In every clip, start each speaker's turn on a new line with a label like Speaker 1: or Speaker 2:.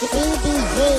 Speaker 1: Baby.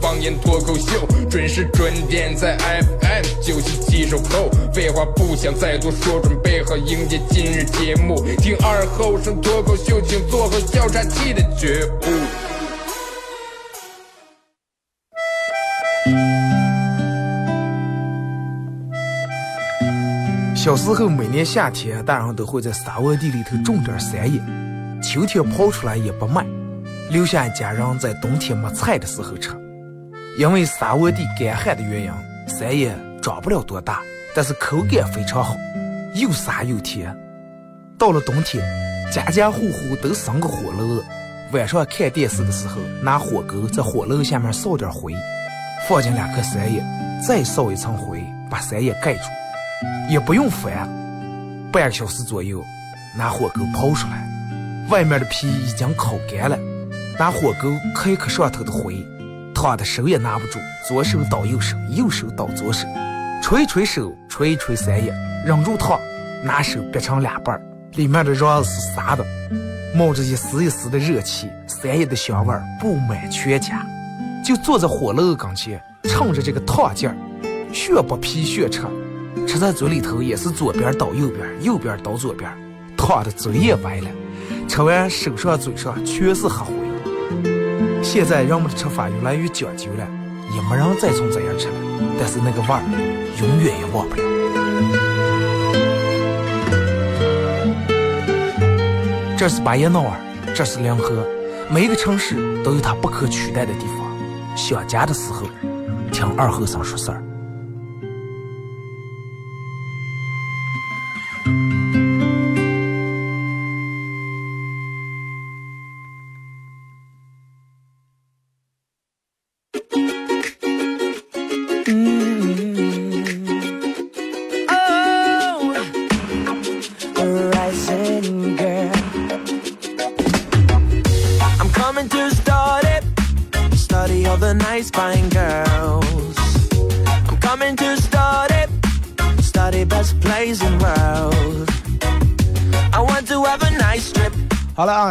Speaker 1: 方言脱口秀，准时准点在 FM 九七七收后。废话不想再多说，准备好迎接今日节目。听二后生脱口秀，请做好调查器的觉悟。
Speaker 2: 小时候每年夏天，大人都会在沙窝地里头种点山野，秋天刨出来也不卖，留下一家人在冬天没菜的时候吃。因为沙窝地干旱的原因，山野长不了多大，但是口感非常好，又沙又甜。到了冬天，家家户户都生个火炉，晚上看电视的时候，拿火钩在火炉下面烧点灰，放进两颗山叶，再烧一层灰，把山叶盖住，也不用翻，半个小时左右，拿火钩刨出来，外面的皮已经烤干了，拿火钩磕一磕上头的灰，烫的手也拿不住，左手倒右手，右手倒左手，捶一捶手，捶一捶三叶，忍住烫，拿手掰成两半。里面的瓤子是散的，冒着一丝一丝的热气，山野的香味布满全家。就坐在火炉跟前，趁着这个烫劲儿，血不皮血吃，吃在嘴里头也是左边倒右边，右边倒左边，烫的嘴也歪了。吃完手上嘴上全是黑灰。现在人们的吃法越来越讲究了，也没人再从这样吃了，但是那个味儿永远也忘不了。这是巴彦淖尔，这是临河，每一个城市都有它不可取代的地方。想家的时候，听二后生说事儿。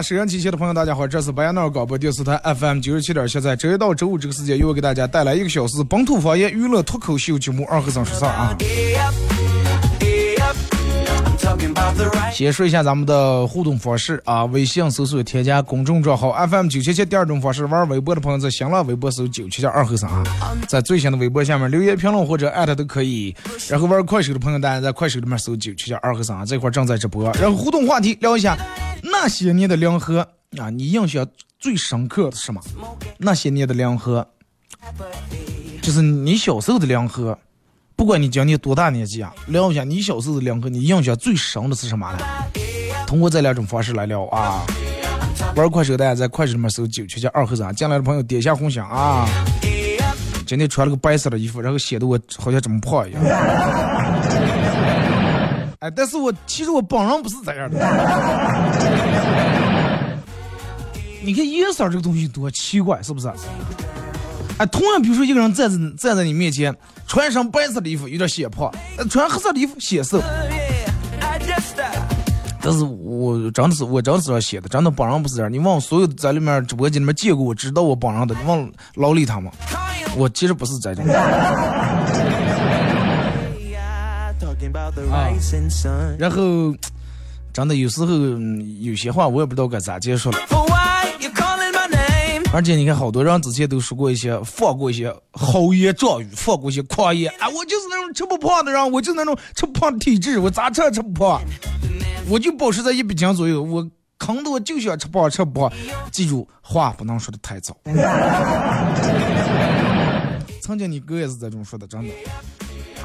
Speaker 2: 好了啊，收音机前的朋友，大家好，这是白彦淖尔广播电视台 FM 九十七点七，在周一到周五这个时间，又会给大家带来一个小时本土方言娱乐脱口秀节目《二和尚说事儿》啊。先说一下咱们的互动方式啊，微信搜索添加公众账号 FM 九七七。第二种方式，玩微博的朋友在新浪微博搜九七七二和尚啊，在最新的微博下面留言评论或者艾特都可以。然后玩快手的朋友，大家在快手里面搜九七七二和尚啊，这块正在直播。然后互动话题聊一下那些年的两河啊，你印象最深刻的是什么？那些年的两河，就是你小时候的两河。不管你今年多大年纪啊，聊一下你小时候的联合你印象最深的是什么呢？通过这两种方式来聊啊。玩快手大家在快手里面搜九七七二和尚，进来的朋友点一下红心啊。今天穿了个白色的衣服，然后显得我好像这么胖一样。哎，但是我其实我本人不是这样的。你看颜色这个东西多奇怪，是不是？哎，同样，比如说一个人站在站在你面前，穿上白色的衣服有点显胖，穿黑色的衣服显瘦。但是我真的是我真的是这写的，真的本人不是这样。你问所有在里面直播间里面见过我知道我本人的，你问老李他们，我其实不是这种。啊，然后真的有时候有些话我也不知道该咋结束了。而且你看，好多人之前都说过一些，放过一些豪言壮语，放过一些狂言啊！我就是那种吃不胖的人，我就是那种吃不胖的体质，我咋吃也吃不胖，我就保持在一百斤左右。我坑的我就想吃胖，吃不胖。记住，话不能说的太早。曾经你哥也是这种说的，真的。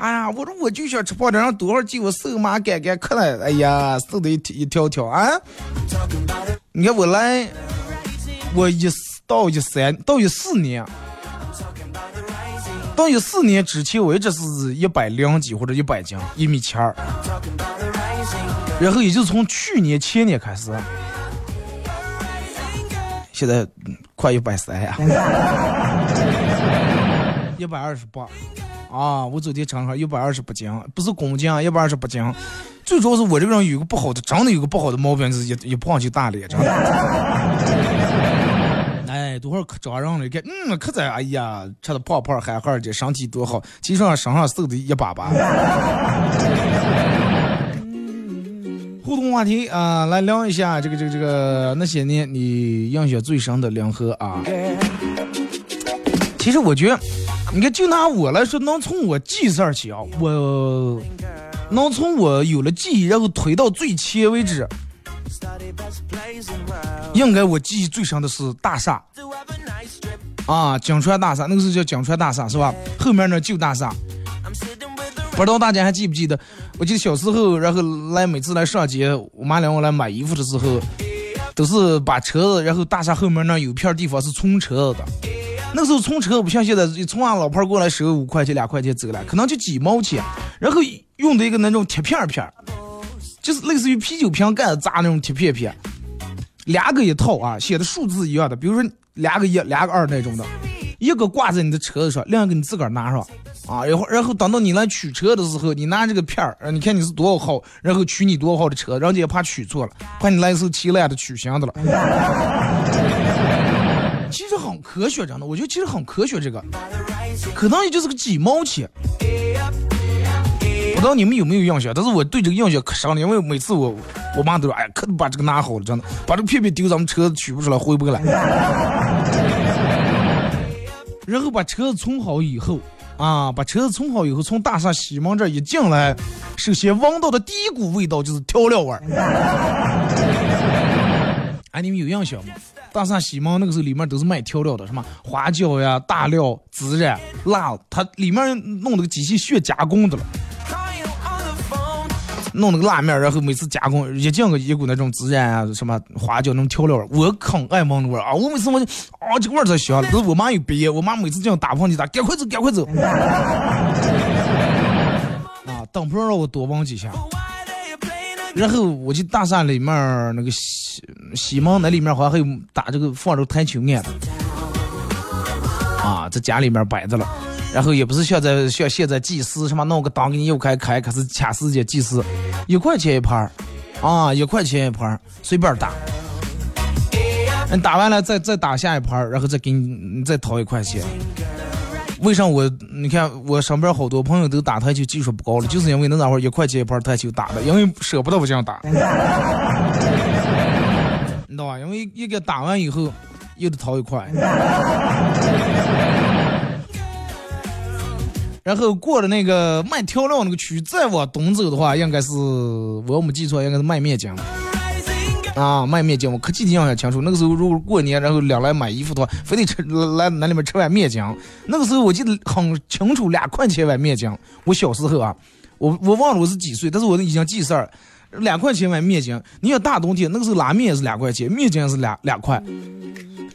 Speaker 2: 哎呀，我说我就想吃胖点，让多少斤我瘦麻干干，可来，哎呀，瘦的一一条条啊！你看我来，我一。到一三到一四年，到一四年之前我一直是一百零几或者一百斤，一米七二。然后也就从去年前年开始，现在快一百三呀，一百二十八。啊，我昨天称上一百二十八斤，不是公斤，一百二十八斤。最主要是我这个人有个不好的，真的有个不好的毛病，就是一一胖就大脸，真的。哎，多会儿可招人了，看，嗯，可在，哎呀，吃的胖胖憨憨的，身体多好，其实上身上瘦的一把把。互动话题啊，来聊一下这个这个这个那些年你印象最深的两盒啊。其实我觉得。你看，就拿我来说，能从我记事儿起啊，我能从我有了记忆，然后推到最前为止，应该我记忆最深的是大厦啊，江川大厦，那个时候叫江川大厦是吧？后面那旧大厦，不知道大家还记不记得？我记得小时候，然后来每次来上街，我妈领我来买衣服的时候，都是把车子，然后大厦后面那有片地方是存车子的。那时候充车不像现在，从俺老婆过来收五块钱、两块钱走了，可能就几毛钱。然后用的一个那种铁片片，就是类似于啤酒瓶盖子扎那种铁片片，两个一套啊，写的数字一样的，比如说两个一、两个二那种的，一个挂在你的车子上，另一个你自个儿拿上啊。然后，然后等到你来取车的时候，你拿这个片儿，你看你是多少号，然后取你多少号的车，人家也怕取错了，怕你来一艘骑烂的取新的了。其实很科学，真的，我觉得其实很科学。这个可能也就是个几毛钱，不知道你们有没有印象？但是我对这个印象可深了，因为每次我我妈都说：“哎，可把这个拿好了，真的，把这个片片丢咱们车子取不出来，回不过来。”然后把车子充好以后，啊，把车子充好以后，从大厦西门这一进来，首先闻到的第一股味道就是调料味儿。哎，你们有印象吗？大厦西门那个时候里面都是卖调料的，什么花椒呀、大料、孜然、辣，它里面弄那个机器学加工的了，弄那个辣面，然后每次加工一进个一股那种孜然啊、什么花椒那种调料，我可爱闻那味啊！我每次我就啊，这个味儿才香。但是我妈有别，我妈每次这样打喷嚏，打赶快走，赶快走。啊，等不让我多闻几下。然后我去大厦里面那个西西门那里面好像还有打这个放着台球案的，啊，在家里面摆着了。然后也不是像在像现在计时什么弄个档给你又开开，可是掐时间计时，一块钱一盘儿，啊，一块钱一盘儿，随便打。你打完了再再打下一盘儿，然后再给你再掏一块钱。为啥我你看我身边好多朋友都打台球技术不高了，就是因为那那会儿一块钱一盘台球打的，因为舍不得不这样打，你知道吧？因为一个打完以后又得掏一块，然后过了那个卖调料那个区，再往东走的话，应该是我没记错，应该是卖面筋。啊，卖面筋，我可记得印象清楚。那个时候如果过年，然后两来买衣服的话，非得吃来那里面吃碗面筋。那个时候我记得很清楚，两块钱碗面筋。我小时候啊，我我忘了我是几岁，但是我已经记事儿，两块钱碗面筋。你看大冬天那个时候拉面也是两块钱，面筋是两两块，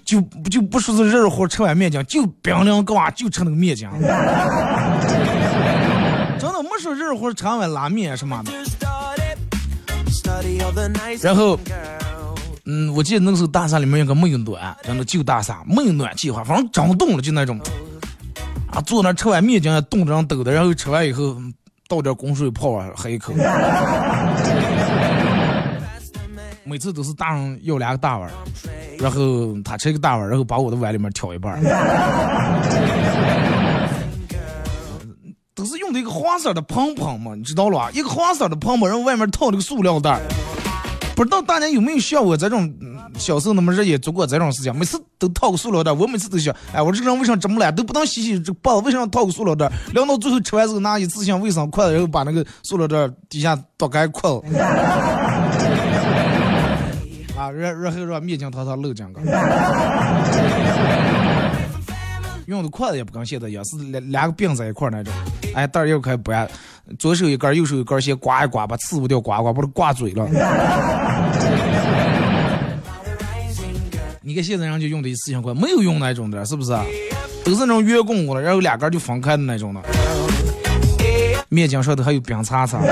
Speaker 2: 就就不说是热乎吃碗面筋，就冰凉个哇，就吃那个面筋。真的没说热热乎吃碗拉面什么的。然后，嗯，我记得那时候大厦里面有个没有暖，真的旧大厦没有暖气，话反正长冻了，就那种，啊，坐那吃完面筋冻着抖的，然后吃完以后倒点滚水泡啊，喝一口。每次都是大人要两个大碗，然后他吃一个大碗，然后把我的碗里面挑一半。都是用的一个黄色的盆盆嘛，你知道了吧？一个黄色的盆盆，然后外面套了个塑料袋。不知道大家有没有像我这种小时候那么热也做过这种事情？每次都套个塑料袋，我每次都想，哎，我这个人为什么这么懒，都不能洗洗这棒子，为什么套个塑料袋？凉到最后吃完之后拿一次性卫生筷子，然后把那个塑料袋底下倒开筷子。啊，然然后让面筋汤汤漏进去。用的筷子也不跟现在一样，是两两个并在一块那种。哎，袋儿又开掰，左手一根，右手一根，先刮一刮，把刺不掉，刮刮，把它刮嘴了。你看现在人就用的一次性筷，没有用那种的，是不是？都是那种圆滚滚的，然后两根就分开的那种的。面筋上头还有冰碴碴。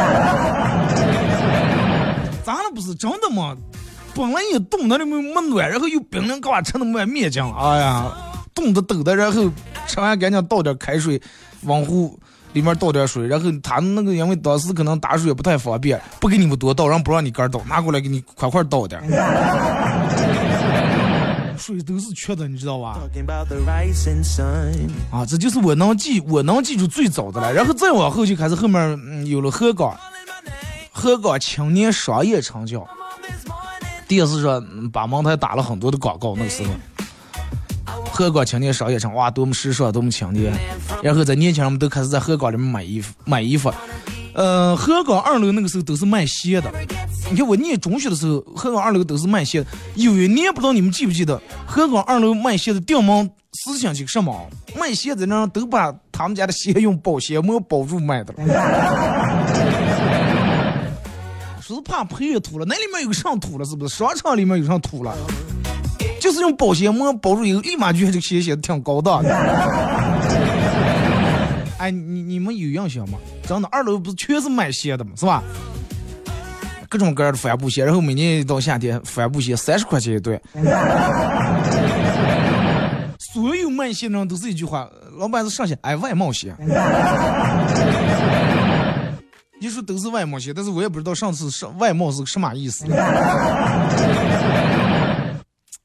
Speaker 2: 咱那不是真的吗？本来一冻那里面没暖，然后又冰凉，干嘛吃那么面筋？哎呀，冻的抖的，然后吃完赶紧倒点开水，往壶里面倒点水，然后他那个因为当时可能打水也不太方便，不给你们多倒，然后不让你干倒，拿过来给你快快倒点。水都是缺的，你知道吧？啊，这就是我能记，我能记住最早的了。然后再往后就开始后面嗯有了鹤岗，鹤岗青年商业城叫，电视上把茅台打了很多的广告，那个时候。鹤岗青年商业城，哇，多么时尚，多么青年。然后在年轻人们都开始在鹤岗里面买衣服，买衣服。呃，鹤岗二楼那个时候都是卖鞋的。你看我念中学的时候，鹤岗二楼都是卖鞋的。有一年不知道你们记不记得，鹤岗二楼卖鞋的顶门思想就是什么？卖鞋的人都把他们家的鞋用保鲜膜包住卖的。说是怕赔土了，那里面有上土了，是不是？商场里面有上土了。就是用保鲜膜包住以后，立马觉得这个鞋显得挺高档的。哎，你你们有印象吗？真的，二楼不是全是卖鞋的吗？是吧？各种各样的帆布鞋，然后每年一到夏天，帆布鞋三十块钱一对。所有卖鞋的人都是一句话：老板是上鞋，哎，外贸鞋。你说都是外贸鞋，但是我也不知道上次是外贸是个什么意思。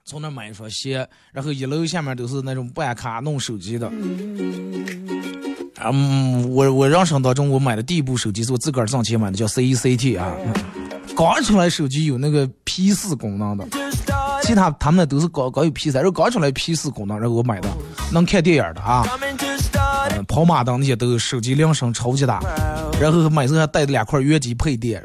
Speaker 2: 从那买一双鞋，然后一楼下面都是那种办卡弄手机的。嗯，我我人生当中我买的第一部手机是我自个儿挣钱买的，叫 CCT 啊。刚出来手机有那个 P 四功能的，其他他们都是刚刚有 P 三，然后刚出来 P 四功能，然后我买的能看电影的啊。嗯跑马灯那些都有，手机铃声超级大，然后买时候还带着两块原机配电。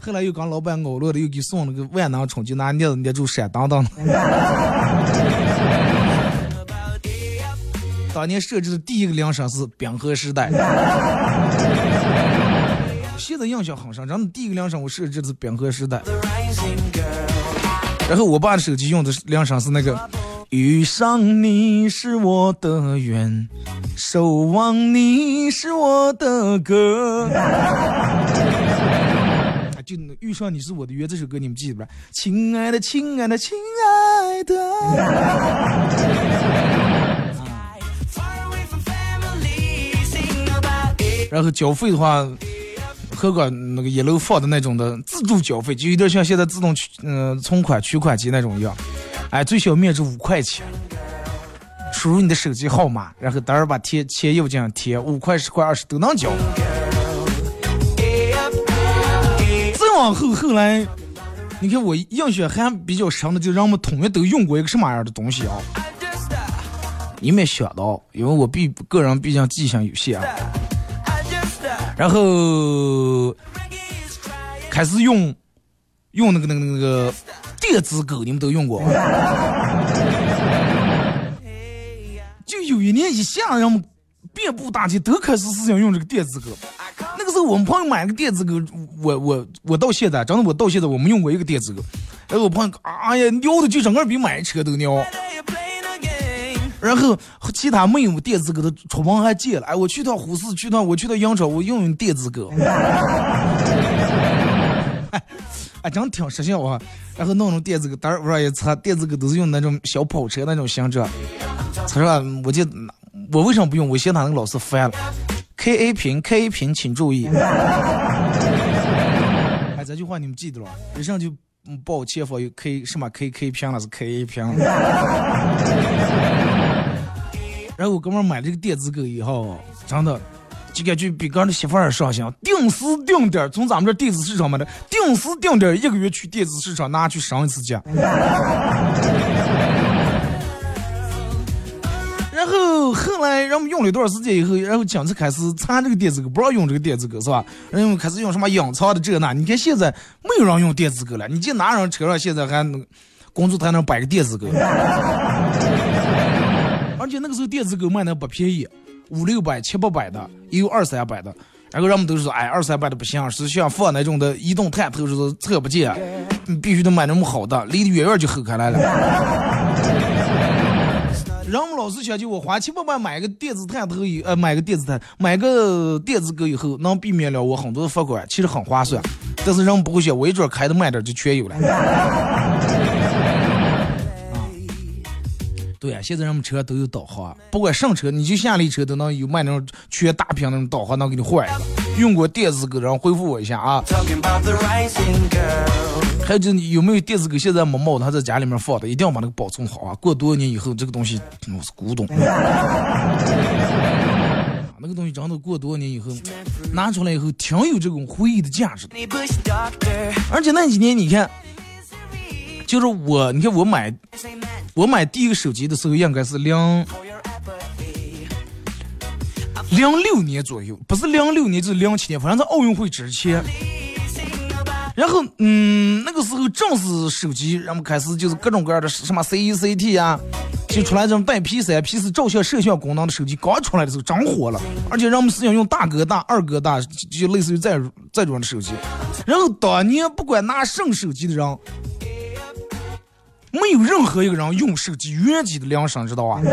Speaker 2: 后来又跟老板熬了，又给送了个万能充，就拿镊子捏住闪当当。当年设置的第一个铃声是冰河时代，现在印象很深。真的，第一个铃声我设置的是冰河时代。然后我爸的手机用的铃声是那个“遇上你是我的缘，守望你是我的歌”。就遇上你是我的约这首歌，你们记得不？亲爱的，亲爱的，亲爱的。然后缴费的话，和个那个一楼放的那种的自助缴费，就有点像现在自动取嗯存款取款机那种一样。哎，最小面值五块钱，输入你的手机号码，然后等会儿把贴钱邮进贴，五块、十块、二十都能交。往后后来，你看我印象还比较深的，就让我们同学都用过一个什么样的东西啊？你没想到，因为我毕个人毕竟记性有限啊。然后开始用用那个那个那个电子狗，你们都用过？就有一年一下，让我们遍布大街都开始使用用这个电子狗。那个时候我们朋友买个电子狗，我我我到现在，真的我到现在我没用过一个电子狗。然后我朋友，哎呀，尿的就整个比买车都尿。然后其他没有电子狗的出门还借了，哎，我去趟呼市，去趟我去趟杨超，我用用电子狗。哎，真挺实效啊。然后弄弄电子狗，当然往上一插，电子狗都是用那种小跑车那种形状。他说，我就我为什么不用？我嫌他那个老是烦了。K A 屏，K A 屏，请注意。哎，这句话你们记得了？一上就报前方有 K 什么 K K 屏了，是 K A 屏。然后我哥们买了这个电子狗以后，真的就感觉比刚的媳妇儿上心，定时定点从咱们这电子市场买的，定时定点一个月去电子市场拿去上一次架。后后来，人们用了一段时间以后，然后讲次开始查这个电子狗，不让用这个电子狗是吧？然后开始用什么隐藏的这那？你看现在没有人用电子狗了，你见哪人车上现在还能工作台上摆个电子狗？而且那个时候电子狗卖的不便宜，五六百、七八百的，也有二三百的。然后人们都是说，哎，二三百的不行，是像放那种的移动探头似的，测不见。你必须得买那么好的，离得远远就吼开来了。人们老是想就我花七八万买个电子探头以，呃，买个电子探，买个电子狗以后，能避免了我很多的罚款，其实很划算。但是人们不会想，我一准开的慢点就全有了。对啊，现在人们车都有导航，不管上车，你就下了一车都能有卖那种全大屏那种导航，能给你换一个。用过电子狗然后回复我一下啊。还有就是有没有电子狗现在没冒的，还在家里面放的，一定要把那个保存好啊！过多少年以后，这个东西我是古董。那个东西真的过多年以后拿出来以后，挺有这种回忆的价值的。而且那几年你看，就是我，你看我买。我买第一个手机的时候应该是零零六年左右，不是零六年就是零七年，反正在奥运会之前。然后，嗯，那个时候正是手机，人们开始就是各种各样的什么 C E C T 啊，就出来这种带 P 三、P 四照相、摄像功能的手机刚出来的时候，真火了。而且人们是想用大哥大、二哥大，就类似于这这种的手机。然后当年不管拿什么手机的人。没有任何一个人用手机原机的量身，知道吧？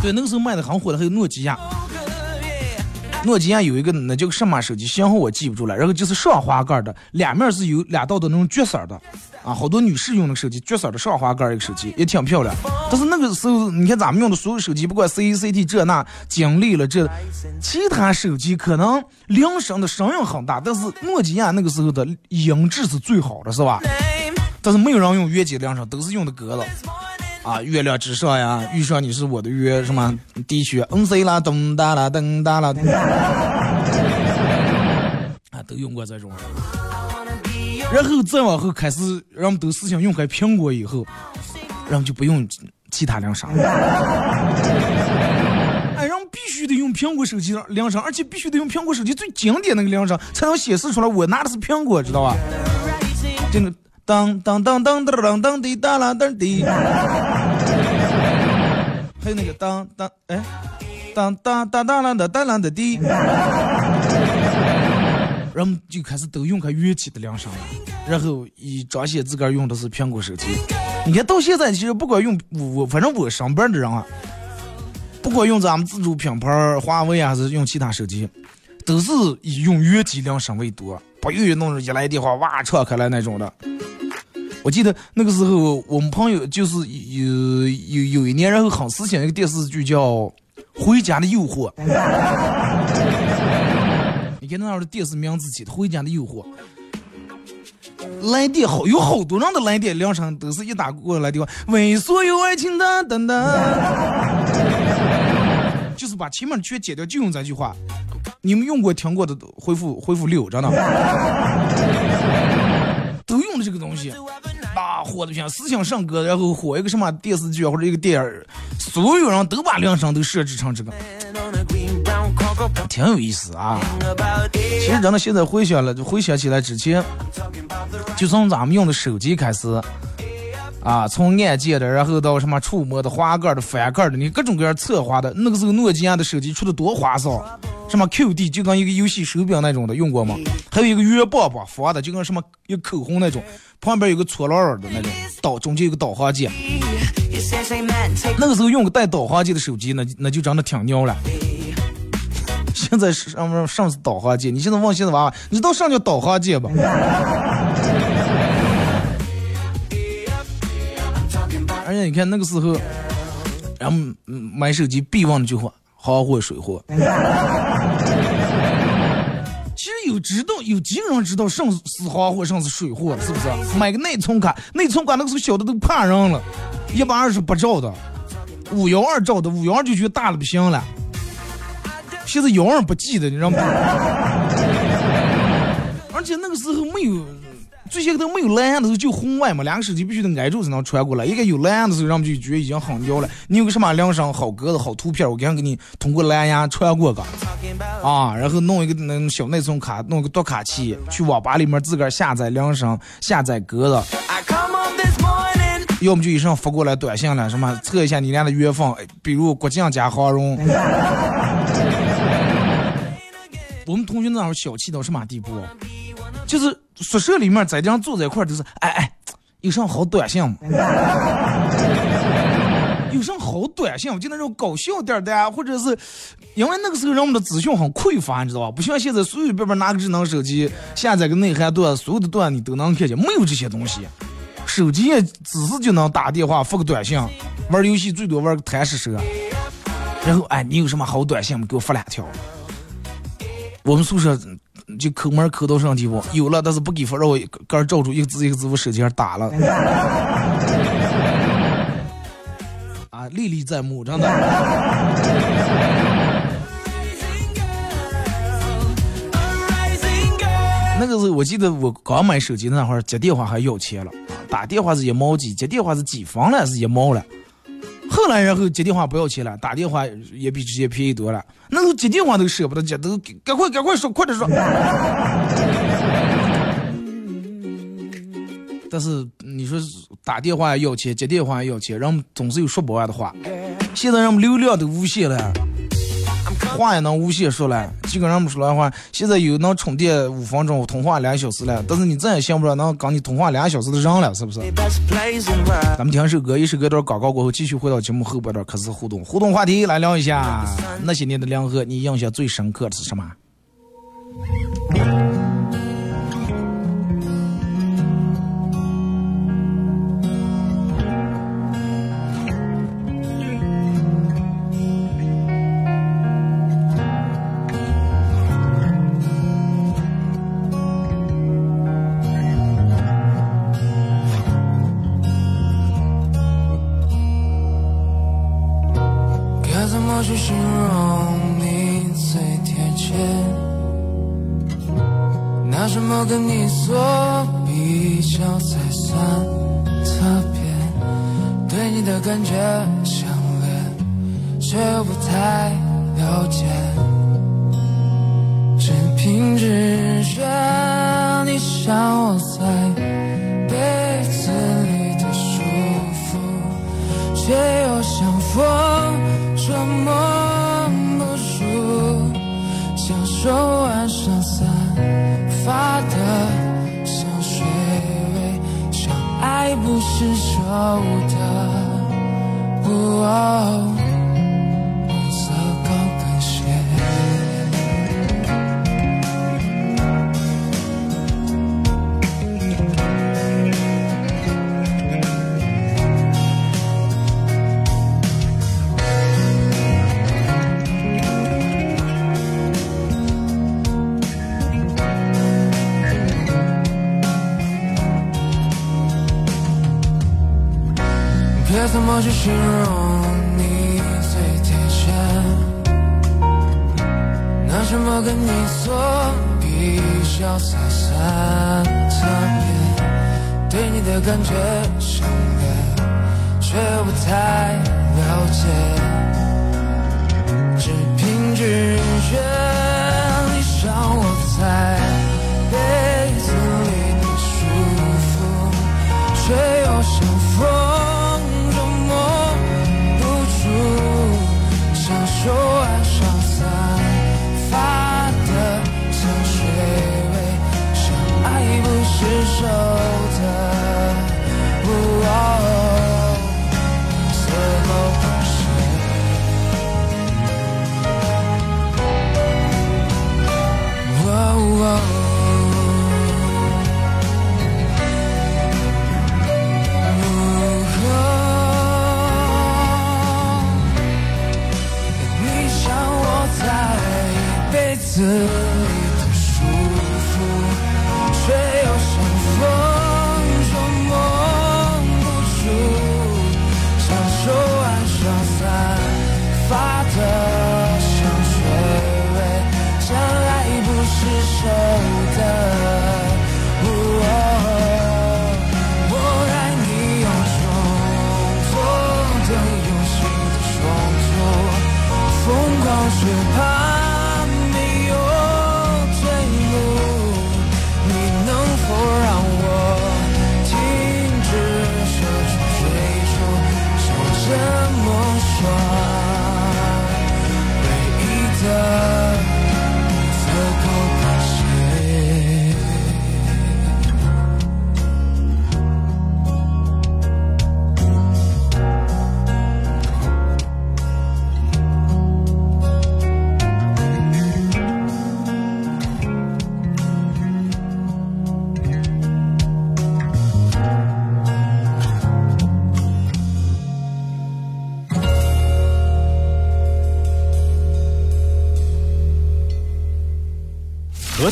Speaker 2: 对，那个时候卖的很火的还有诺基亚。诺基亚有一个那叫什么手机，型号我记不住了。然后就是上滑盖的，两面是有两道的那种橘色的，啊，好多女士用的手机，橘色的上滑盖一个手机也挺漂亮。但是那个时候，你看咱们用的所有手机，不管 C C T 这那，经历了这其他手机可能铃声的声音很大，但是诺基亚那个时候的音质是最好的，是吧？但是没有人用原机铃声，都是用的格子。啊，月亮之上呀，遇上你是我的约，什么地区嗯 C 啦，咚哒啦，噔哒啦，啊，都用过这种。然后再往后开始，人们都思想用开苹果以后，人们就不用其他铃声了。哎，人们必须得用苹果手机铃声，而且必须得用苹果手机最经典那个铃声，才能显示出来我拿的是苹果，知道吧？真的。当当当当当当当滴哒啦当滴，还有那个当当哎，当当当当啦的当啦的滴，人们就开始都用开乐器的铃声了，然后以彰显自个儿用的是苹果手机。你看到现在其实不管用我，反正我上班的人啊，不管用咱们自主品牌华为还是用其他手机，都是以用乐器铃声为多，不愿意弄着一来电话哇唱开来那种的。我记得那个时候，我们朋友就是有有有一年，然后很时兴一个电视剧叫《回家的诱惑》。你看那儿的电视名字起的《回家的诱惑》，来电好有好多人的来电铃声都是一打过来电话，为所有爱情的等等，就是把前面的全剪掉，就用这句话。你们用过听过的回复回复六，真的，都用的这个东西。啊火的不行思想上歌，然后火一个什么电视剧或者一个电影，所有人都把铃声都设置成这个，挺有意思啊。其实真的现在回想了，就回想起来之前，就从咱们用的手机开始，啊，从按键的，然后到什么触摸的、滑盖的、翻盖的，你各种各样侧滑的，那个时候诺基亚的手机出的多花哨。什么 QD 就跟一个游戏手柄那种的用过吗？还有一个圆棒棒发的，就跟什么一个口红那种，旁边有个搓 lauer 的那种导，中间有个导航键。那个时候用个带导航键的手机，那那就真的挺牛了。现在上面上是导航键，你现在问现在娃娃，你知道啥叫导航键吧？你看那个时候，然后买手机必问的句话。行货、水货，其实有知道有几个人知道什是行货，什是水货，是不是？买个内存卡，内存卡那个时候小的都怕人了，一百二十八兆的，五幺二兆的，五幺二就觉得大了不行了。现在幺二不记得，你知道吗？而且那个时候没有。最先都没有蓝牙的时候就红外嘛，两个手机必须得挨住才能传过来。一个有蓝牙的时候，人们就觉得已经很牛了。你有个什么铃声好歌的好图片，我赶紧给你通过蓝牙传过个啊，然后弄一个那种小内存卡，弄个读卡器，去网吧里面自个儿下载铃声，下载歌子。要么就一声发过来短信了，什么测一下你俩的缘分，比如国庆加黄蓉。
Speaker 3: 我们同学那会儿小气到什么地步？就是宿舍里面在这样坐在一块儿，就是哎哎，有啥好短信吗？有啥好短信？就那种搞笑点的，或者是因为那个时候人们的资讯很匮乏，你知道吧？不像现在随随便便拿个智能手机下载个内涵段，所有的段你都能看见，没有这些东西。手机也只是就能打电话、发个短信，玩游戏最多玩个贪吃蛇。然后哎，你有什么好短信吗？给我发两条。我们宿舍就抠门抠到什么地步？有了，但是不给发，让我个人照出一个字一个字，我手机上打了。啊，历历在目，真的。那个时候，我记得我刚买手机那会儿，接电话还要钱了。打电话是一毛几，接电话是几分了，是一毛了。后来然后接电话不要钱了，打电话也比之前便宜多了。那时候接电话都舍不得接，都赶快赶快说，快点说。但是你说打电话要钱，接电话要钱，人们总是有说不完的话。现在人们流量都无限了。话也能无限说了，几个人不说的话，现在有能充电五分钟通话两小时了，但是你再也想不到能跟你通话两小时的人了，是不是？咱们听首歌，一首歌段广告过后，继续回到节目后半段开始互动，互动话题来聊一下那些年的梁河，你印象最深刻的是什么？感觉强烈却又不太了解只凭直觉你像窝在被子里的舒服却又像风捉摸不住像手腕上散发的香水。味像爱不释手哦，红色高跟鞋，别怎么去形容？怎么跟你做比较，才算特别？对你的感觉强烈，却又不太了解。只凭直觉，你像我在被子里的舒服，却又像风。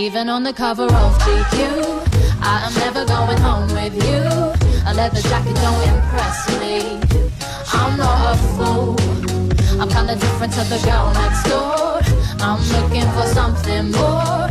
Speaker 2: Even on the cover of GQ, I am never going home with you. A leather jacket don't impress me. I'm not a fool. I'm kinda different to the girl next door. I'm looking for something more.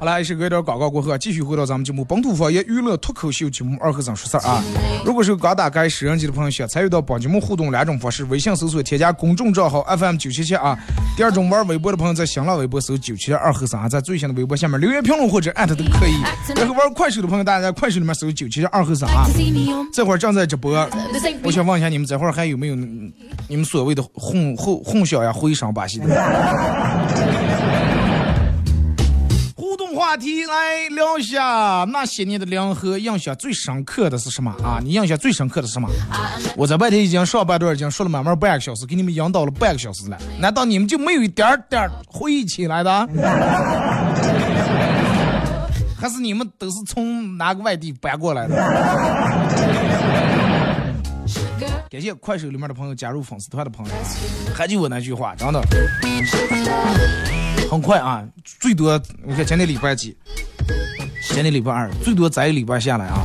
Speaker 2: 好了，也，是隔点广告过后，继续回到咱们节目《本土方言娱乐脱口秀》节目二和尚说事儿啊。如果是刚打开摄像机的朋友，想参与到本节目互动两种方式：微信搜索添加公众账号 FM 九七七啊；第二种玩微博的朋友，在新浪微博搜九七二和尚啊，在最新的微博下面留言评论或者艾特都可以。然后玩快手的朋友，大家在快手里面搜九七二和尚啊。这会儿正在直播，我想问一下你们，这会儿还有没有你们所谓的哄哄哄笑呀、回声把戏的？话题来聊一下那些年的联合，印象最深刻的是什么啊？你印象最深刻的是什么？我在外头已经上半段已经说了满满半个小时，给你们引导了半个小时了，难道你们就没有一点点回忆起来的？还是你们都是从哪个外地搬过来的？感谢快手里面的朋友加入粉丝团的朋友，还就我那句话，真的。很快啊，最多你看今天礼拜几？今天礼拜二，最多再一礼拜下来啊。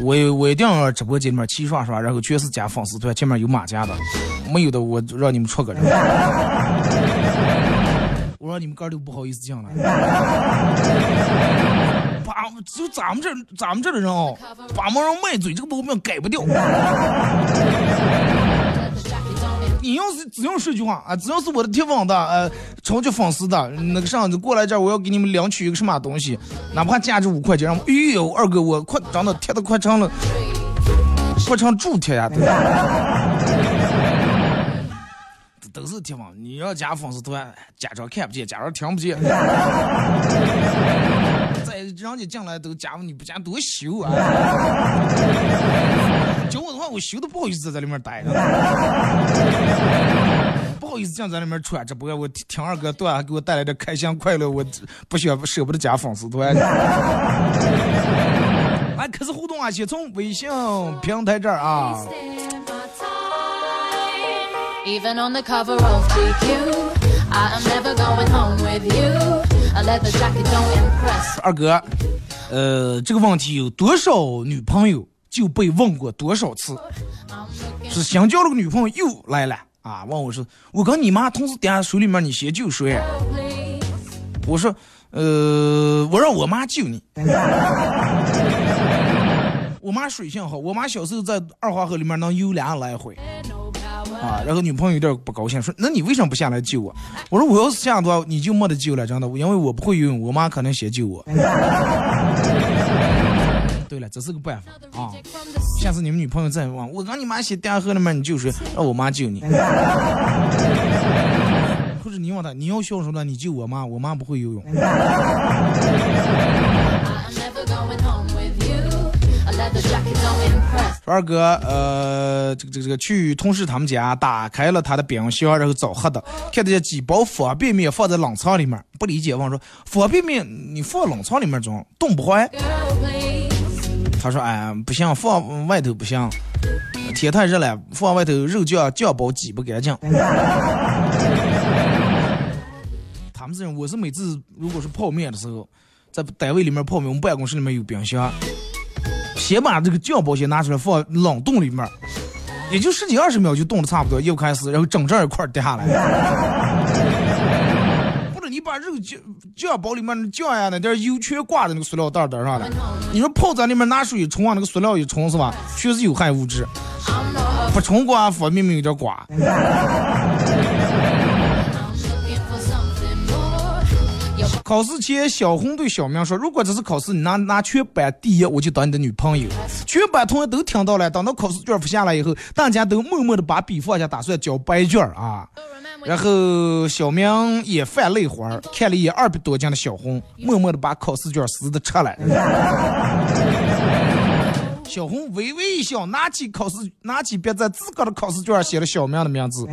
Speaker 2: 我我一定要直播间里面齐刷刷，然后全是加粉丝团，前面有马甲的，没有的我让你们出个人。我让你们 哥都不好意思进来。把就咱们这咱们这的人哦，把门人卖嘴这个毛病改不掉。你要是只要说句话啊，只要是我的铁粉的，呃，超级粉丝的那个上子过来这儿，我要给你们领取一个什么东西，哪怕价值五块钱，哎呦，二哥，我快长得贴的快成了，快成铸铁呀！都是铁粉，你要加粉丝团，假装看不见，假装听不见。在人家进来都加你不加多羞啊！叫我的话，我羞的不好意思在里面待着，不好意思讲在里面穿直播。我听二哥段给我带来的开心快乐，我不想舍不得加粉丝团。哎，开始互动啊！先从微信平台这儿啊。二哥，呃，这个问题有多少女朋友就被问过多少次？是新交了个女朋友又来了啊？问我说，我跟你妈同时点手里面，你先救谁？我说，呃，我让我妈救你。我妈水性好，我妈小时候在二华河里面能游两来回。啊，然后女朋友有点不高兴，说：“那你为什么不下来救我？”我说：“我要是这样的话，你就没得救了，真的，因为我不会游泳，我妈可能先救我。”对了，这是个办法啊！下次你们女朋友再问，我让你妈先掉河里面，你就说让我妈救你。或者你问他，你要孝顺了，你救我妈，我妈不会游泳。二哥，呃。这个这个这个去同事他们家，打开了他的冰箱，然后找喝的，看见几包方便面放在冷藏里面，不理解问说方便面你放冷藏里面装冻不坏
Speaker 4: ？Girl.
Speaker 2: 他说哎不行，放外头不行，天太热了，放外头肉酱酱包挤不干净。他们这种，我是每次如果是泡面的时候，在单位里面泡面，我们办公室里面有冰箱，先把这个酱包先拿出来放冷冻里面，也就十几二十秒就冻的差不多，又开始，然后整这一块掉下来。你把肉酱酱包里面的酱呀那点油全挂在那个塑料袋袋上了，你说泡在里面拿水冲啊，那个塑料一冲是吧，确实有害物质，不冲刮方便面有点刮。考试前，小红对小明说：“如果这次考试你拿拿全班第一，我就当你的女朋友。”全班同学都听到了。等到考试卷发下来以后，大家都默默的把笔放下，打算交白卷儿啊。然后小明也犯泪花儿，看了一眼二百多斤的小红，默默的把考试卷撕的撤了。小红微微一笑，拿起考试，拿起笔在自个的考试卷上写了小明的名字。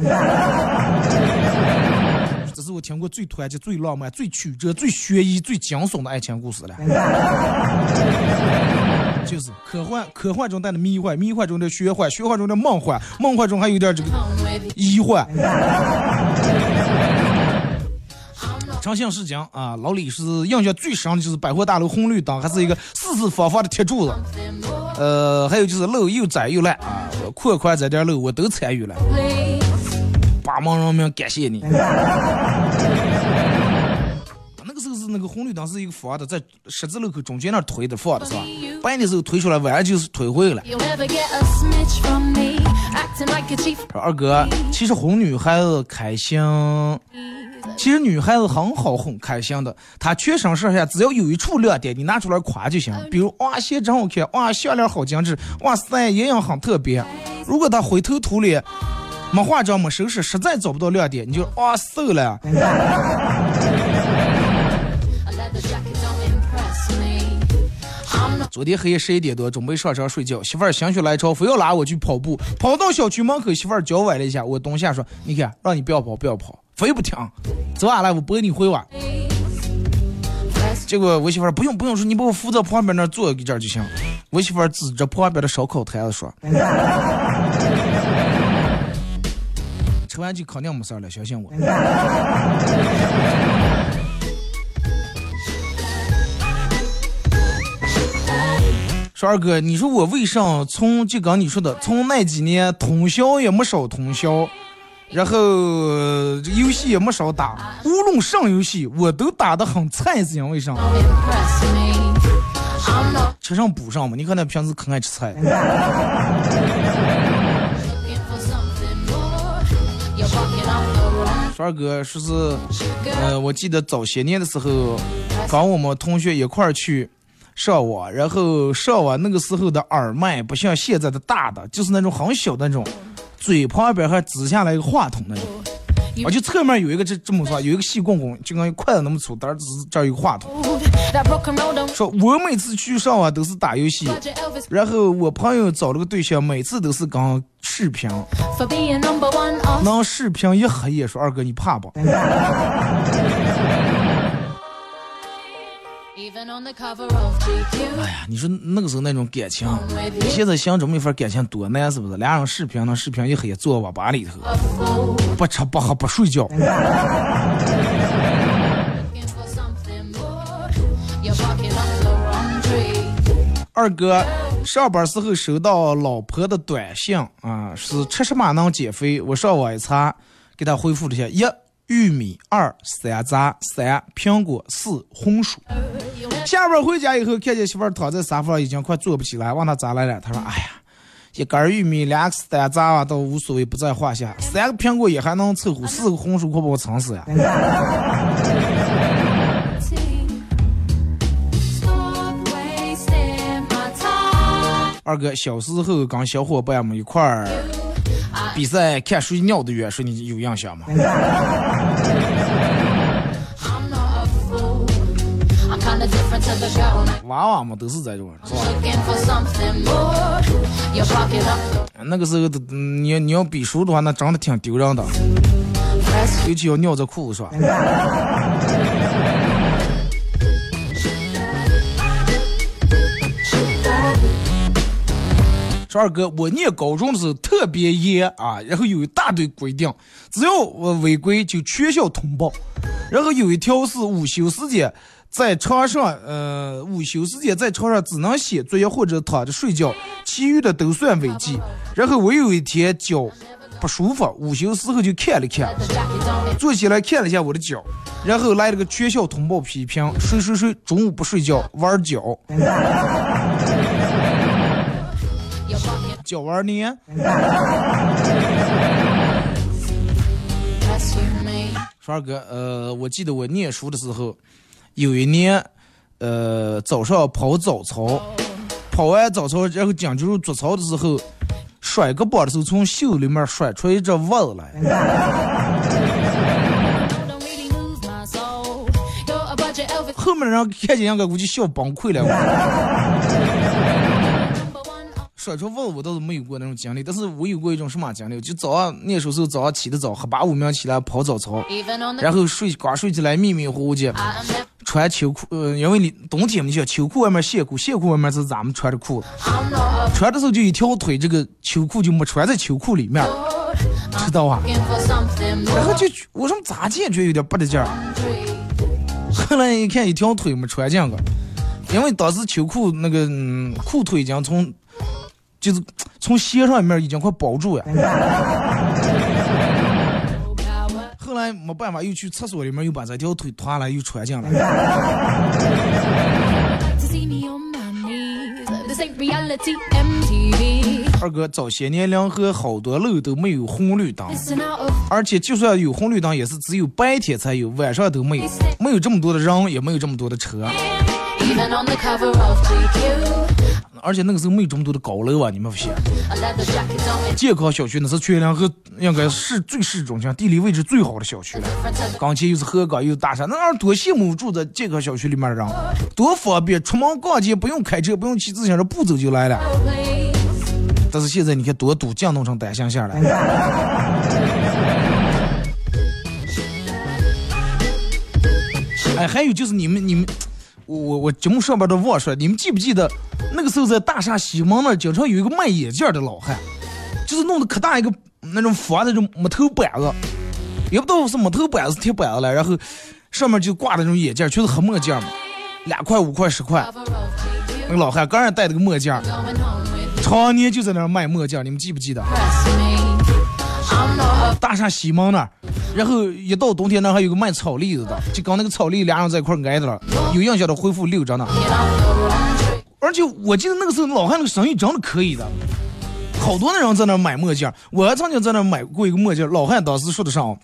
Speaker 2: 这是我听过最团结、最浪漫、最曲折、最悬疑、最惊悚的爱情故事了。就是科幻，科幻中带的迷幻，迷幻中的玄幻，玄幻中的梦幻，梦幻中还有点这个.医患。诚信是讲啊，老李是印象最深的就是百货大楼红绿灯，还是一个四四方方的铁柱子。呃，还有就是路又窄又烂啊，扩宽这点路我都参与了。八门人民感谢你。那个时候是那个红绿灯是一个方的，在十字路口中间那儿推的放的是吧？白的时候推出来，晚上就是推回来。说二哥，其实哄女孩子开心，其实女孩子很好哄，开心的。她全身上下只要有一处亮点，你拿出来夸就行。比如哇，鞋真好看，哇，项链好精致，哇塞，眼影很特别。如果她灰头土脸，没化妆没收拾，实在找不到亮点，你就啊瘦了。昨天黑夜十一点多，准备上床睡觉，媳妇儿心血来潮，非要拉我去跑步。跑到小区门口，媳妇儿脚崴了一下，我蹲下说：“你看，让你不要跑，不要跑，非不听。走啊来，我背你回晚。”
Speaker 4: press
Speaker 2: 结果我媳妇儿不用不用说，你把我扶到旁边那儿坐一阵儿就行。我媳妇儿指着旁边的烧烤摊子说：“吃完就肯定没事了，相信我。”说二哥，你说我为啥从就刚你说的，从那几年通宵也没少通宵，然后这游戏也没少打，无论上游戏我都打得很菜，是因为啥？吃上补上嘛。你看那平时可爱吃菜，二哥说是.呃，我记得早些年的时候，跟我们同学一块儿去上网，然后上网那个时候的耳麦不像现在的大的，就是那种很小的那种，嘴旁边还支下来一个话筒那种。啊，就侧面有一个这这么说，有一个细棍棍，就跟筷子那么粗，但是只是这儿有个话筒。说我每次去上网都是打游戏，然后我朋友找了个对象，每次都是刚视频能视频一黑夜说二哥你怕不. 哎呀，你说那个时候那种感情，你现在想这么一份感情多难，是不是？俩人视频，那视频一黑夜坐网吧里头，不吃不喝不睡觉，二哥上班时候收到老婆的短信啊，是吃什么能减肥？我上网一查，给他回复了一下：一玉米，二山楂，三苹果，四红薯。下班回家以后，看见媳妇躺在沙发上，已经快坐不起来，问他咋来了？他说：“哎呀，一根玉米，两个山楂啊，倒无所谓，不在话下。三个苹果也还能凑合，四个红薯可把我撑死呀！” 二哥小时候跟小伙伴们一块儿比赛看谁尿的远说你有印象吗？娃娃嘛都是在这玩的是吧？那个时候的你你要比输的话那真的挺丢人的尤其要尿着裤子是吧？说二哥，我念高中的时候特别严啊，然后有一大堆规定，只要我违规就全校通报。然后有一条是午休时间在床上，呃，午休时间在床上只能写作业或者躺着睡觉，其余的都算违纪。然后我有一天脚不舒服，午休时候就看了看，坐起来看了一下我的脚，然后来了个全校通报批评，睡睡睡，中午不睡觉玩脚，脚玩呢。
Speaker 4: press you me.
Speaker 2: 说二哥，呃，我记得我念书的时候，有一年，呃，早上跑早操，跑完早操，然后讲究入做操的时候，甩个膀的时候，从袖里面甩出一只袜子来。后面人看见应该估计笑崩溃了。甩出蚊子我倒是没有过那种经历，但是我有过一种什么经历？就早上念书时候早上起得早，黑八五秒起来跑早操然后睡刚睡起来迷迷糊糊的。穿秋裤，呃，因为你冬天嘛，你想秋裤外面线裤，线裤外面是咱们穿的裤子穿的时候就一条腿，这个秋裤就没穿在秋裤里面，知道吧然后就我说咋见觉有点不得劲儿，后来一看一条腿没穿进去，因为当时秋裤那个嗯裤腿已经从就是从鞋上面已经快包住呀。后来没办法，又去厕所里面又把这条腿脱下来又穿进来。二哥，早些年梁河好多路都没有红绿灯。而且就算有红绿灯，也是只有白天才有，晚上都没有，没有这么多的人，也没有这么多的车，而且那个时候没有这么多的高楼啊！你们不信？健康小区那是全两河应该是最市中心，地理位置最好的小区了。刚前又是河港又是大山，那儿多羡慕住在健康小区里面的人，多方便，出门逛街不用开车，不用骑自行车，步走就来了。但是现在你看多堵，降弄成单行线了。哎，还有就是你们你们，我我节目上边都忘说，你们记不记得那个时候在大厦西门那儿，经常有一个卖眼镜的老汉，就是弄得可大一个那种方的那种木头板子，也不知道是木头板子铁板子了，然后上面就挂的那种眼镜，全是黑墨镜嘛，两块五块十块，那个老汉刚才戴了个墨镜，常年就在那儿卖墨镜，你们记不记得？大厦西门那儿，然后一到冬天那还有个卖草栗子的，就跟那个草栗俩人在一块挨着了，有印象的恢复六着呢。而且我记得那个时候老汉那个生意真的可以的，好多的人在那买墨镜，我还曾经在那买过一个墨镜，老汉当时说的上，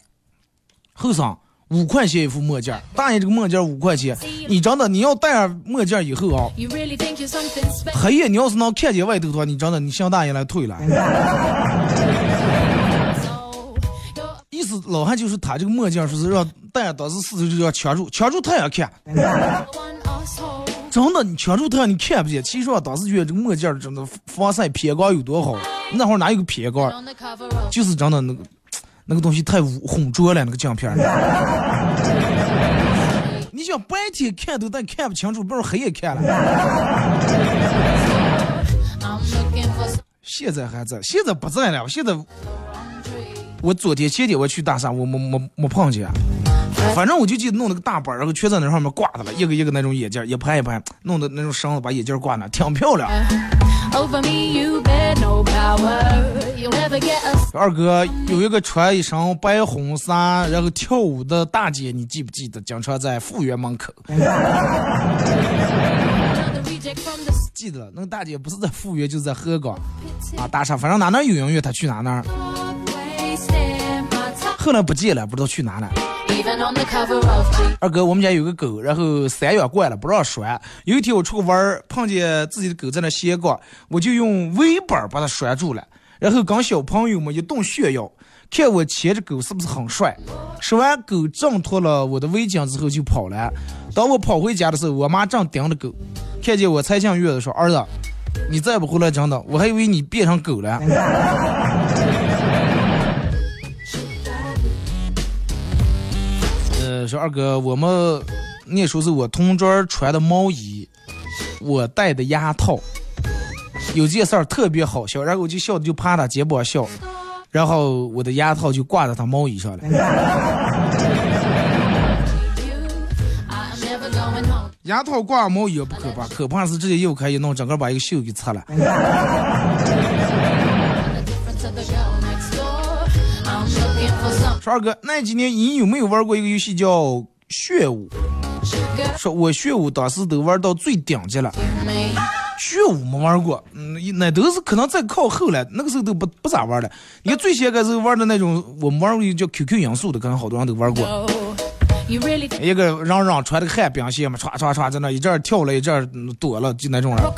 Speaker 2: 后生五块钱一副墨镜，大爷这个墨镜五块钱，你真的你要戴上墨镜以后啊?黑夜你要是能看见外头的话，你真的你向大爷来退了。老汉就是他这个墨镜，说是让戴上当时四周就要抢住，抢住太阳看。真的，你抢住太阳你看不见。其实我当时觉得这个墨镜真的防晒偏光有多好，那会儿哪有个偏光，就是真的那个那个东西太污浑浊了，那个镜片。你想白天看都但看不清楚，不是黑夜看了。现在还在，现在不在了。现在我昨天前天我去大山，我没没没碰见。反正我就记得弄了个大板，然后全在那上面挂的了，一个一个那种眼镜儿，一盘一盘，弄的那种绳子把眼镜挂那，挺漂亮。二哥有一个穿一身白红纱，然后跳舞的大姐，你记不记得？经常在复原门口记得了。那个大姐不是在复原，就是在河港啊大厦，反正哪哪有音乐，她去哪哪后来不见了，不知道去哪了。二哥，我们家有个狗，然后三月惯了，不让拴。有一天我出去玩儿，碰见自己的狗在那闲逛，我就用围板把它拴住了。然后跟小朋友们一顿炫耀，看我牵着狗是不是很帅。说完，狗挣脱了我的围巾之后就跑了。当我跑回家的时候，我妈正盯着狗，看见我才进院子说：“儿子，你再不回来，真的，我还以为你变成狗了。”说二哥，我们那时候是我同桌穿的毛衣，我戴的牙套。有件事儿特别好笑，然后我就笑的就趴他肩膀笑，然后我的牙套就挂在他毛衣上了。牙套挂毛衣不可怕，可怕是直接又可以弄整个把一个袖给擦了。二哥，那几年你有没有玩过一个游戏叫炫舞？说我炫舞当时都玩到最顶级了。炫舞没玩过，嗯，那都是可能再靠后了，那个时候都不不咋玩了。你看最先开始玩的那种，我们玩过一个叫 QQ 音速的，可能好多人都玩过。一个嚷嚷穿的个旱冰鞋嘛，唰唰唰在那一阵跳了一阵躲了，就那种了。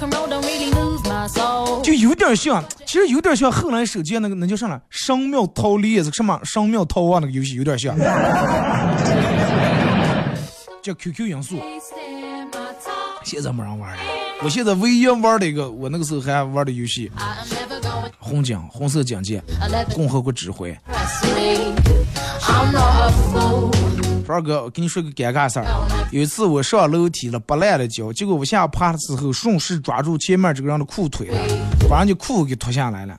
Speaker 2: 就有点像，其实有点像后来手机那个那叫啥了？神庙逃离是什么？神庙逃亡那个游戏有点像，叫 QQ 音速。现在没人玩了。我现在唯一玩的一个，我那个时候还玩的游戏，红警，红色警戒，共和国指挥。二哥，我跟你说个尴尬事儿。有一次我上楼梯了，拔烂了脚，结果我下爬的时候顺势抓住前面这个人的裤腿了，把人家裤给脱下来了。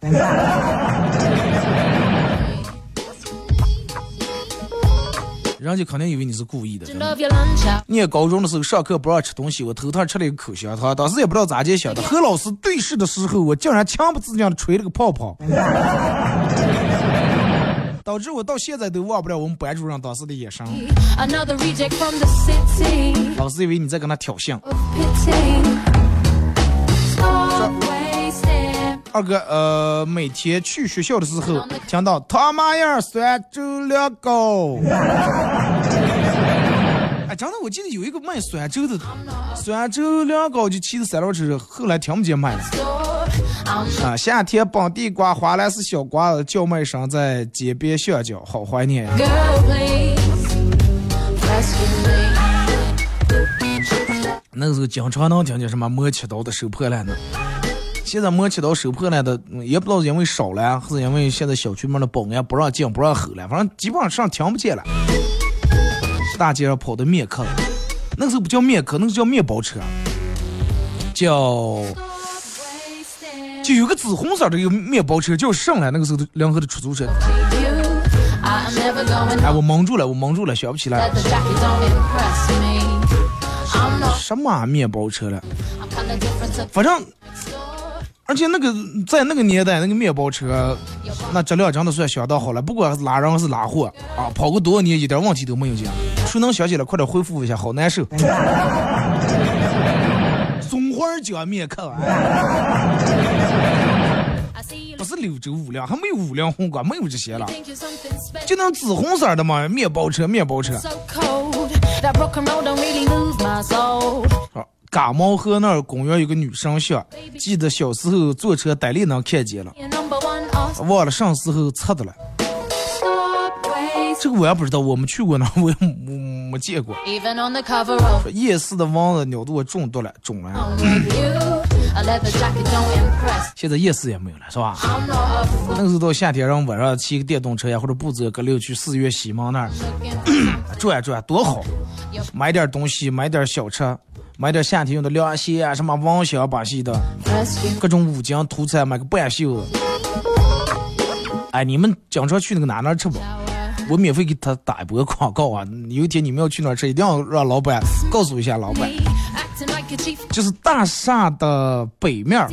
Speaker 2: 人家肯定以为你是故意的。念高中的时候上课不让吃东西，我头疼吃了一个口香糖，当时也不知道咋介想的。和老师对视的时候，我竟然情不自禁的吹了个泡泡。导致我到现在都忘不了我们班主任当时的眼神。老师以为你在跟他挑衅。二哥，呃，每天去学校的时候，听到他妈呀，酸猪两糕。哎，真的，我记得有一个卖酸粥的，酸粥凉糕就骑着三轮车，后来听不见卖了。啊，夏天本地瓜，花篮是小瓜子，叫卖声在街边巷角，好怀念。那个时候经常能听见什么磨切刀的收破烂的。现在磨切刀收破烂的，也不知道是因为少了，还是因为现在小区门的保安不让进不让吼了，反正基本上听不见了。大街上跑的面客，那个时候不叫面客，那个叫面包车，叫。就有个紫红色的一个面包车，叫上来那个时候的两河的出租车。哎，我蒙住了，我蒙住了，想不起来。什么面包车了？反正，而且那个在那个年代，那个面包车那质量真的算相当好了。不管是拉人还是拉货啊，跑过多少年一点问题都没有。这样，谁能想起来？快点回复一下，好难受。松花江面客啊！不是柳州五粮，还没有五粮红光，没有这些了。就那紫红色的嘛，面包车，面包车。好，嘎毛河那儿公园有个女生像，记得小时候坐车呆立能看见了，忘了啥时候测的了。这个我也不知道，我们去过那，我也没没见过。夜市的蚊子咬得我中毒了，中了。现在夜市也没有了，是吧？那个时候到夏天，然后晚上骑个电动车呀，或者步子搁溜去四月西门那儿 转转，多好！买点东西，买点小吃，买点夏天用的凉鞋啊，什么蚊香把戏的，各种五金涂彩，买个半袖。哎，你们经常去那个哪哪吃不？我免费给他打一波广告啊！有一天你们要去哪儿吃，一定要让老板告诉一下老板。就是大厦的北面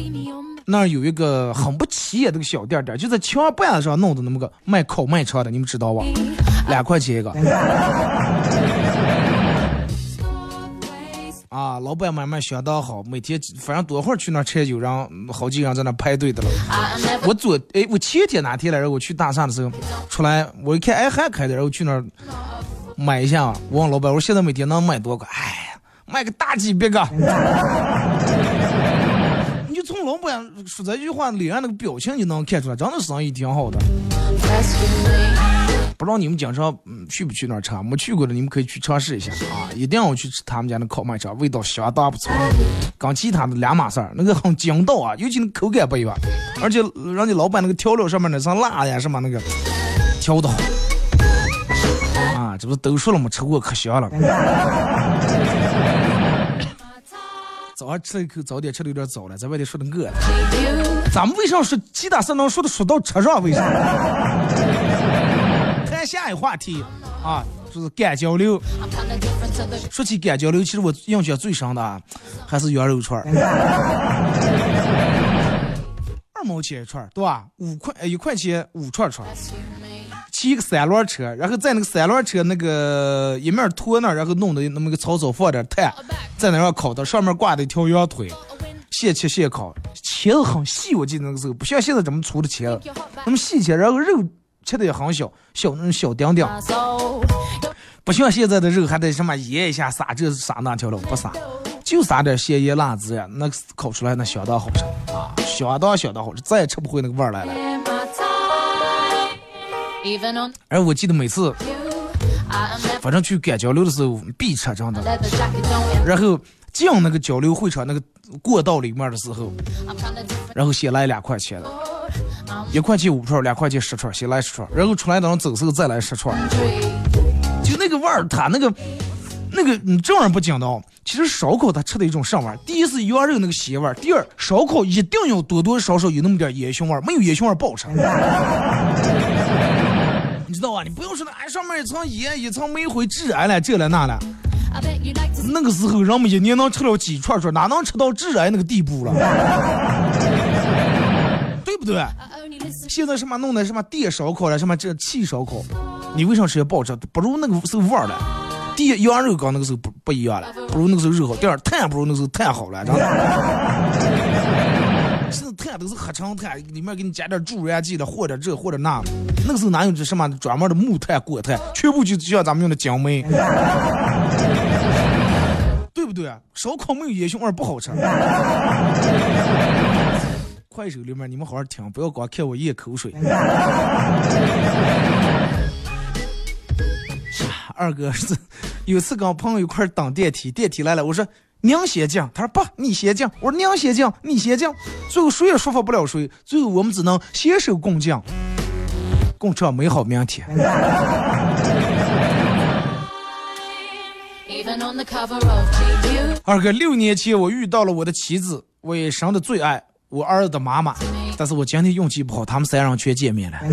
Speaker 2: 那儿有一个很不起眼的个小店店，就在墙板上弄的那么个卖烤卖肠的，你们知道吧？两块钱一个。啊，老板买卖相当好，每天反正多会儿去那儿吃，有人好几个人在那排队的了。我昨哎，我前天哪天来着？我去大厦的时候出来，我一看哎还开的，然后去那儿买一下。我问老板，我说现在每天能卖多个？哎呀，卖个大几百个。你就从老板说这句话脸上那个表情就能看出来，真的生意挺好的。不知道你们经常嗯去不去那儿吃？没去过的你们可以去尝试一下啊！一定要去吃他们家的烤麦肠，味道相当不错，跟其他的两码事儿，那个很筋道啊，尤其那口感不一样，而且人家老板那个调料上面那层辣呀什么那个调的好啊，这不是都说了吗？吃过可香了。早上吃了一口早点，吃的有点早了，在外头说的饿了。咱们为啥说其他事能说的说到车上？为啥？下一话题啊，就是干交流。说起干交流，其实我印象最深的啊，还是羊肉串儿，二毛钱一串儿，对吧？五块一块钱五串串，骑一个三轮车，然后在那个三轮车那个一面拖那儿，然后弄的那么个草草放点炭，在那上烤的，上面挂的一条羊腿，现切现烤，切的很细，我记得那个时候不像现在这么粗的切，那么细切，然后肉切的也很小，小那小丁丁，不像现在的肉还得什么腌一下撒这撒那条了，不撒，就撒点咸盐辣子呀，那烤出来那相当好吃啊，相当相当好吃，再也吃不回那个味儿来了。
Speaker 4: In my time, even on
Speaker 2: 而我记得每次反正去赶交流的时候必吃真的，然后进那个交流会场那个过道里面的时候，然后先来两块钱的，一块钱五串，两块钱十串，先来十串，然后出来等走时候再来十串，就那个味儿，它那个那个你这样不讲到，其实烧烤它吃的一种啥味儿？第一是羊肉那个咸味儿，第二烧烤一定要多多少少有那么点烟熏味儿，没有烟熏味儿不好吃。你知道吧？你不用说那哎上面一层烟一层煤灰致癌了这了那了，那个时候人们一年能吃了几串串，哪能吃到致癌那个地步了？对不对.现在什么弄的什么电烧烤了，什么这气烧烤，你为啥吃也不好吃？不如那个时候味儿了。第一，羊肉跟那个时候不不一样了，不如那个时候肉好。第二，碳不如那个时候炭好了，真的。现在碳都是合成碳，里面给你加点助燃剂的，或者这或者那。那个时候哪有这什么专门的木炭、果炭，全部就像咱们用的姜煤，对不对？烧烤没有烟熏味儿不好吃。快手里面你们好好听，不要光看我咽口水。二哥是有次跟朋友一块儿等电梯，电梯来了，我说您先进，他说不，你先进，我说您先进，你先进，最后谁也说服不了谁，最后我们只能携手共进，共创美好明天。二哥，六年前我遇到了我的妻子，我一生的最爱，我儿子的妈妈，但是我今天运气不好，他们三人全见面了。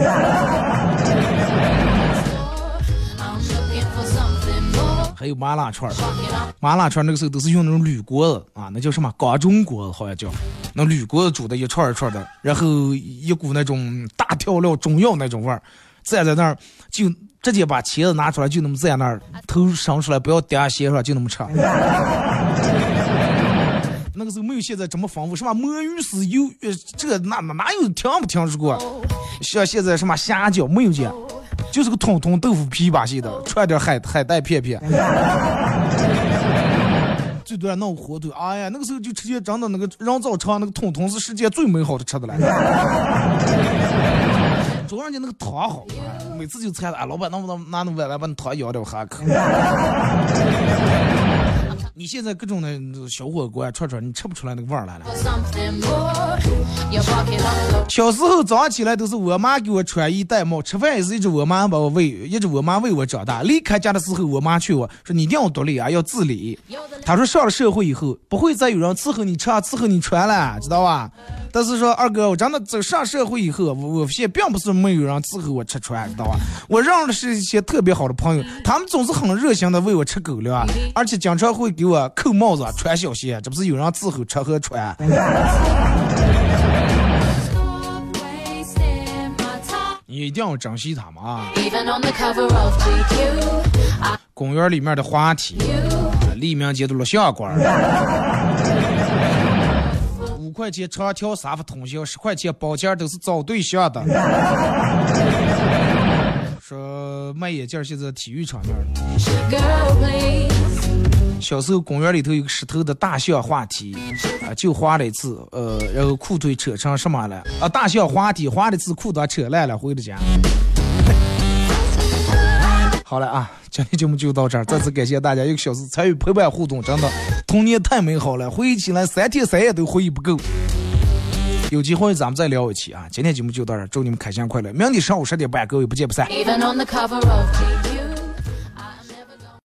Speaker 2: 还有麻辣串儿.麻辣串儿那个时候都是用那种铝锅子啊，那叫什么钢中锅子，好像叫，那铝锅子煮的一串一串的，然后一股那种大调料中药那种味儿，站在那儿就直接把茄子拿出来，就那么站在那儿，头伸出来，不要嗲斜上，就那么吃。那个时候没有现在这么丰富，什么魔芋丝油，呃，这那哪哪有听不听说过？像现在什么虾饺没有见，就是个桶桶豆腐皮把戏的，串点海海带片片。最多弄火腿，哎呀，那个时候就直接真的那个人造肠那个桶桶是世界最美好的吃的了。主要人家那个汤好，哎每次就猜的，哎，老板能不能拿那碗来把那汤舀掉喝口？你现在各种的小火锅啊、串串，你吃不出来那个味儿来了。小时候早上起来都是我妈给我穿衣戴帽，吃饭也是一直我妈把我喂，一直我妈喂我长大。离开家的时候，我妈劝我说：“你一定要独立啊，要自理。”她说上了社会以后，不会再有人伺候你吃啊，伺候你穿了，知道吧？但是说二哥，我真的走上社会以后，我我现并不是没有人伺候我吃穿，知道吧？我认识一些特别好的朋友，他们总是很热心的喂我吃狗粮，而且经常会给我扣帽子、穿小鞋，这不是有人伺候吃和穿。你一定要珍惜他们啊公园里面的滑梯.黎明街的录像馆块钱长条沙发通宵，十块钱包间都是找对象的。说卖眼镜现在体育场那儿，小时候公园里头有个石头的大象滑梯，啊，就滑了一次，呃，然后裤腿扯成什么了？啊，大象滑梯滑了一次，裤裆扯烂了，回了家。好了啊，今天节目就到这儿，再次感谢大家一个小时参与陪伴互动，真的童年太美好了，回忆起来三天三夜都回忆不够。有机会咱们再聊一期啊！今天节目就到这儿，祝你们开心快乐！明天上午十点半，各位不见不散。